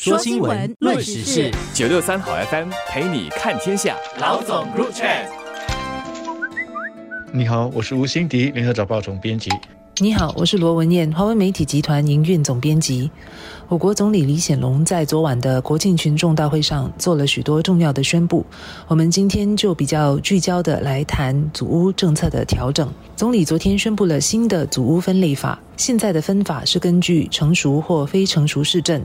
说新闻，论时事，九六三好 FM 陪你看天下。老总入场。你好，我是吴欣迪，联合早报总编辑。你好，我是罗文燕，华为媒体集团营运总编辑。我国总理李显龙在昨晚的国庆群众大会上做了许多重要的宣布。我们今天就比较聚焦的来谈祖屋政策的调整。总理昨天宣布了新的祖屋分类法。现在的分法是根据成熟或非成熟市镇，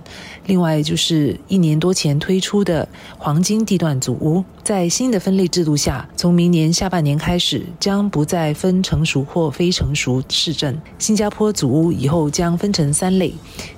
另外就是一年多前推出的黄金地段祖屋，在新的分类制度下，从明年下半年开始将不再分成熟或非成熟市镇。新加坡祖屋以后将分成三类，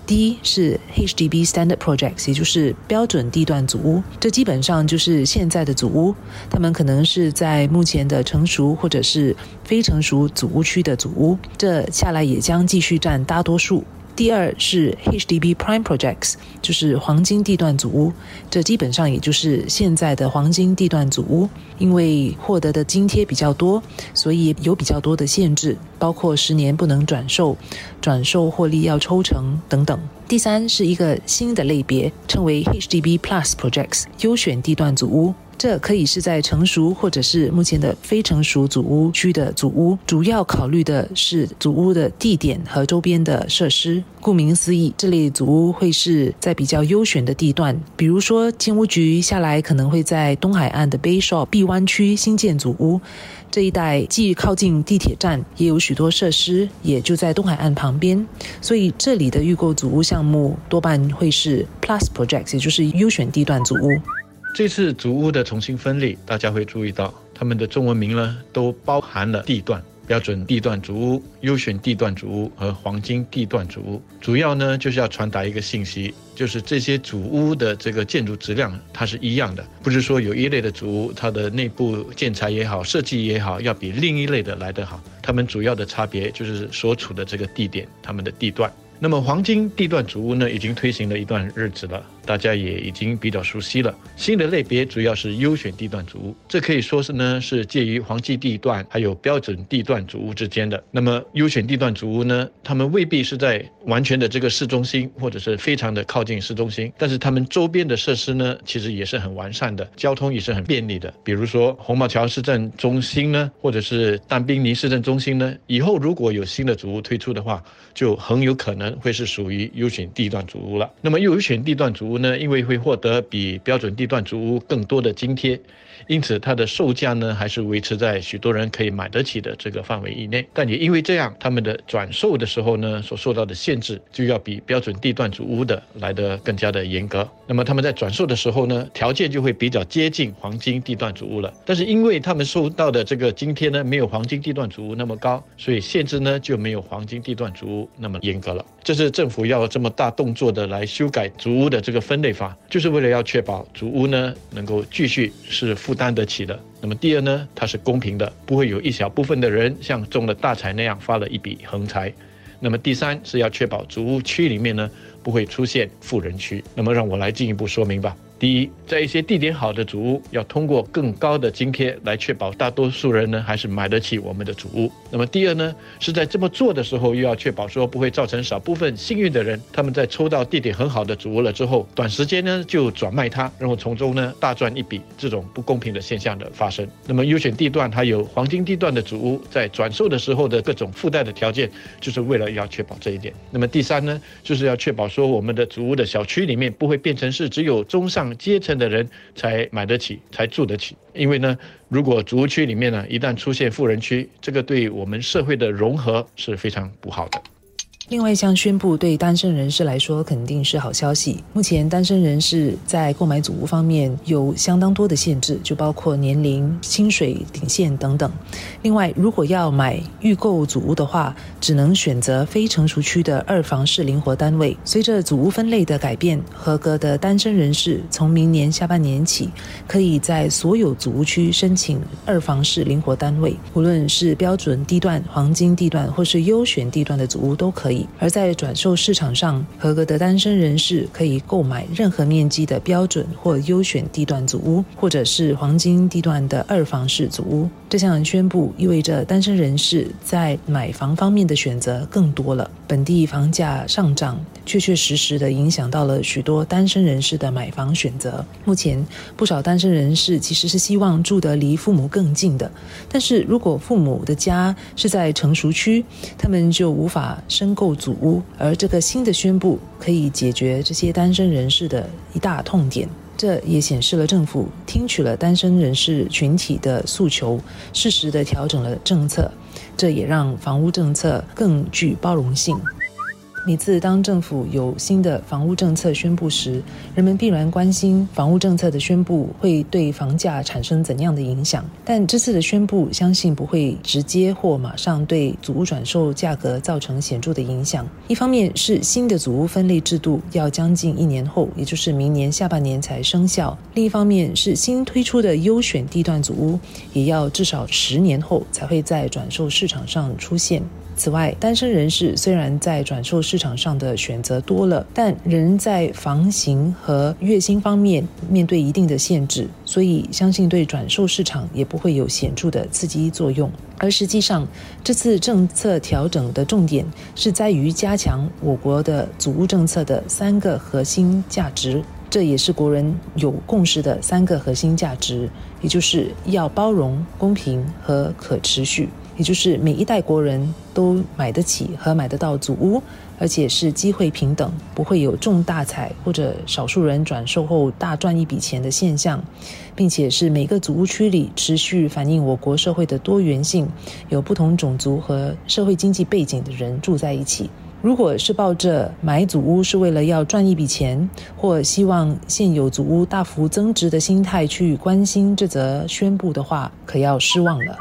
第一是 HDB Standard Projects，也就是标准地段组屋，这基本上就是现在的组屋，他们可能是在目前的成熟或者是非成熟组屋区的组屋，这下来也将继续。占大多数。第二是 HDB Prime Projects，就是黄金地段组屋，这基本上也就是现在的黄金地段组屋。因为获得的津贴比较多，所以有比较多的限制，包括十年不能转售、转售获利要抽成等等。第三是一个新的类别，称为 HDB Plus Projects，优选地段组屋。这可以是在成熟或者是目前的非成熟组屋区的组屋，主要考虑的是组屋的地点和周边的设施。顾名思义，这类组屋会是在比较优选的地段，比如说建屋局下来可能会在东海岸的 Bay Shore 碧湾区新建组屋，这一带既靠近地铁站，也有许多设施，也就在东海岸旁边，所以这里的预购组屋项目多半会是 Plus Projects，也就是优选地段组屋。这次组屋的重新分类，大家会注意到，他们的中文名呢都包含了地段、标准地段组屋、优选地段组屋和黄金地段组屋。主要呢就是要传达一个信息，就是这些组屋的这个建筑质量它是一样的，不是说有一类的组屋它的内部建材也好、设计也好，要比另一类的来得好。它们主要的差别就是所处的这个地点，它们的地段。那么黄金地段组屋呢，已经推行了一段日子了。大家也已经比较熟悉了。新的类别主要是优选地段主屋，这可以说是呢是介于黄金地段还有标准地段主屋之间的。那么优选地段主屋呢，他们未必是在完全的这个市中心，或者是非常的靠近市中心，但是他们周边的设施呢，其实也是很完善的，交通也是很便利的。比如说红毛桥市政中心呢，或者是丹宾尼市政中心呢，以后如果有新的主屋推出的话，就很有可能会是属于优选地段主屋了。那么优选地段主屋。呢，因为会获得比标准地段主屋更多的津贴，因此它的售价呢还是维持在许多人可以买得起的这个范围以内。但也因为这样，他们的转售的时候呢，所受到的限制就要比标准地段主屋的来得更加的严格。那么他们在转售的时候呢，条件就会比较接近黄金地段主屋了。但是因为他们受到的这个津贴呢，没有黄金地段主屋那么高，所以限制呢就没有黄金地段主屋那么严格了。这是政府要这么大动作的来修改主屋的这个分类法，就是为了要确保主屋呢能够继续是负担得起的。那么第二呢，它是公平的，不会有一小部分的人像中了大财那样发了一笔横财。那么第三是要确保主屋区里面呢不会出现富人区。那么让我来进一步说明吧。第一，在一些地点好的主屋，要通过更高的津贴来确保大多数人呢还是买得起我们的主屋。那么第二呢，是在这么做的时候，又要确保说不会造成少部分幸运的人，他们在抽到地点很好的主屋了之后，短时间呢就转卖它，然后从中呢大赚一笔，这种不公平的现象的发生。那么优选地段还有黄金地段的主屋，在转售的时候的各种附带的条件，就是为了要确保这一点。那么第三呢，就是要确保说我们的主屋的小区里面不会变成是只有中上。阶层的人才买得起，才住得起。因为呢，如果族区里面呢，一旦出现富人区，这个对我们社会的融合是非常不好的。另外一项宣布对单身人士来说肯定是好消息。目前单身人士在购买祖屋方面有相当多的限制，就包括年龄、薪水顶线等等。另外，如果要买预购祖屋的话，只能选择非成熟区的二房式灵活单位。随着祖屋分类的改变，合格的单身人士从明年下半年起，可以在所有祖屋区申请二房式灵活单位，无论是标准地段、黄金地段或是优选地段的祖屋都可以。而在转售市场上，合格的单身人士可以购买任何面积的标准或优选地段组屋，或者是黄金地段的二房式组屋。这项宣布意味着单身人士在买房方面的选择更多了。本地房价上涨。确确实实的影响到了许多单身人士的买房选择。目前，不少单身人士其实是希望住得离父母更近的，但是如果父母的家是在成熟区，他们就无法申购祖屋，而这个新的宣布可以解决这些单身人士的一大痛点。这也显示了政府听取了单身人士群体的诉求，适时的调整了政策。这也让房屋政策更具包容性。每次当政府有新的房屋政策宣布时，人们必然关心房屋政策的宣布会对房价产生怎样的影响。但这次的宣布，相信不会直接或马上对祖屋转售价格造成显著的影响。一方面是新的祖屋分类制度要将近一年后，也就是明年下半年才生效；另一方面是新推出的优选地段祖屋，也要至少十年后才会在转售市场上出现。此外，单身人士虽然在转售市场上的选择多了，但仍在房型和月薪方面面对一定的限制，所以相信对转售市场也不会有显著的刺激作用。而实际上，这次政策调整的重点是在于加强我国的祖屋政策的三个核心价值，这也是国人有共识的三个核心价值，也就是要包容、公平和可持续。也就是每一代国人都买得起和买得到祖屋，而且是机会平等，不会有中大彩或者少数人转售后大赚一笔钱的现象，并且是每个祖屋区里持续反映我国社会的多元性，有不同种族和社会经济背景的人住在一起。如果是抱着买祖屋是为了要赚一笔钱，或希望现有祖屋大幅增值的心态去关心这则宣布的话，可要失望了。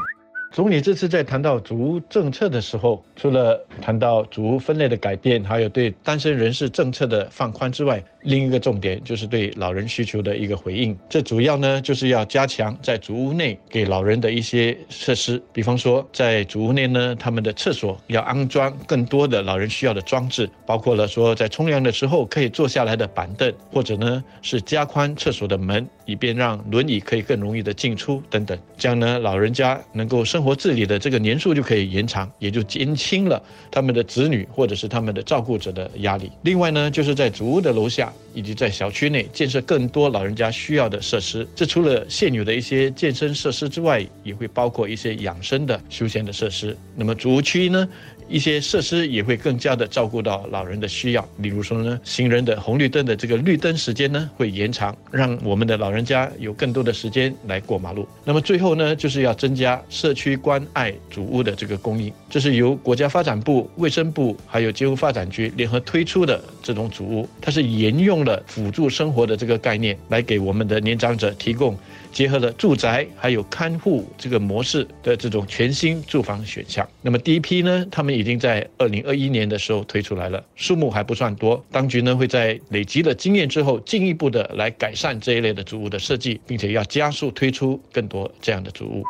总理这次在谈到祖屋政策的时候，除了谈到祖屋分类的改变，还有对单身人士政策的放宽之外，另一个重点就是对老人需求的一个回应。这主要呢就是要加强在主屋内给老人的一些设施，比方说在主屋内呢，他们的厕所要安装更多的老人需要的装置，包括了说在冲凉的时候可以坐下来的板凳，或者呢是加宽厕所的门，以便让轮椅可以更容易的进出等等。这样呢，老人家能够生活自理的这个年数就可以延长，也就减轻了他们的子女或者是他们的照顾者的压力。另外呢，就是在主屋的楼下以及在小区内建设更多老人家需要的设施。这除了现有的一些健身设施之外，也会包括一些养生的休闲的设施。那么主区呢？一些设施也会更加的照顾到老人的需要，例如说呢，行人的红绿灯的这个绿灯时间呢会延长，让我们的老人家有更多的时间来过马路。那么最后呢，就是要增加社区关爱主屋的这个供应，这是由国家发展部、卫生部还有街屋发展局联合推出的这种主屋，它是沿用了辅助生活的这个概念，来给我们的年长者提供。结合了住宅还有看护这个模式的这种全新住房选项。那么第一批呢，他们已经在二零二一年的时候推出来了，数目还不算多。当局呢会在累积了经验之后，进一步的来改善这一类的主屋的设计，并且要加速推出更多这样的主屋。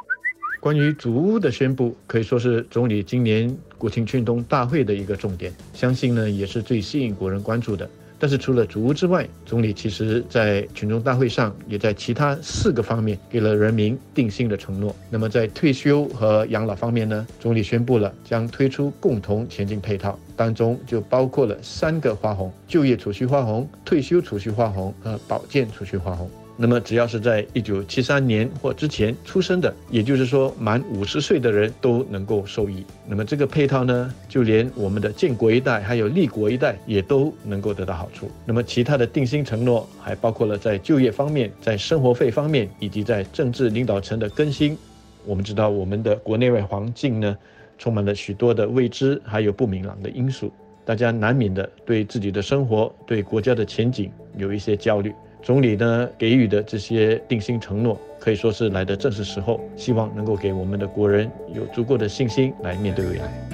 关于主屋的宣布，可以说是总理今年国庆群动大会的一个重点，相信呢也是最吸引国人关注的。但是除了主屋之外，总理其实在群众大会上也在其他四个方面给了人民定性的承诺。那么在退休和养老方面呢，总理宣布了将推出共同前进配套，当中就包括了三个花红：就业储蓄花红、退休储蓄花红和保健储蓄花红。那么，只要是在一九七三年或之前出生的，也就是说满五十岁的人都能够受益。那么这个配套呢，就连我们的建国一代还有立国一代也都能够得到好处。那么其他的定心承诺还包括了在就业方面、在生活费方面以及在政治领导层的更新。我们知道，我们的国内外环境呢，充满了许多的未知还有不明朗的因素，大家难免的对自己的生活、对国家的前景有一些焦虑。总理呢给予的这些定心承诺，可以说是来的正是时候，希望能够给我们的国人有足够的信心来面对未来。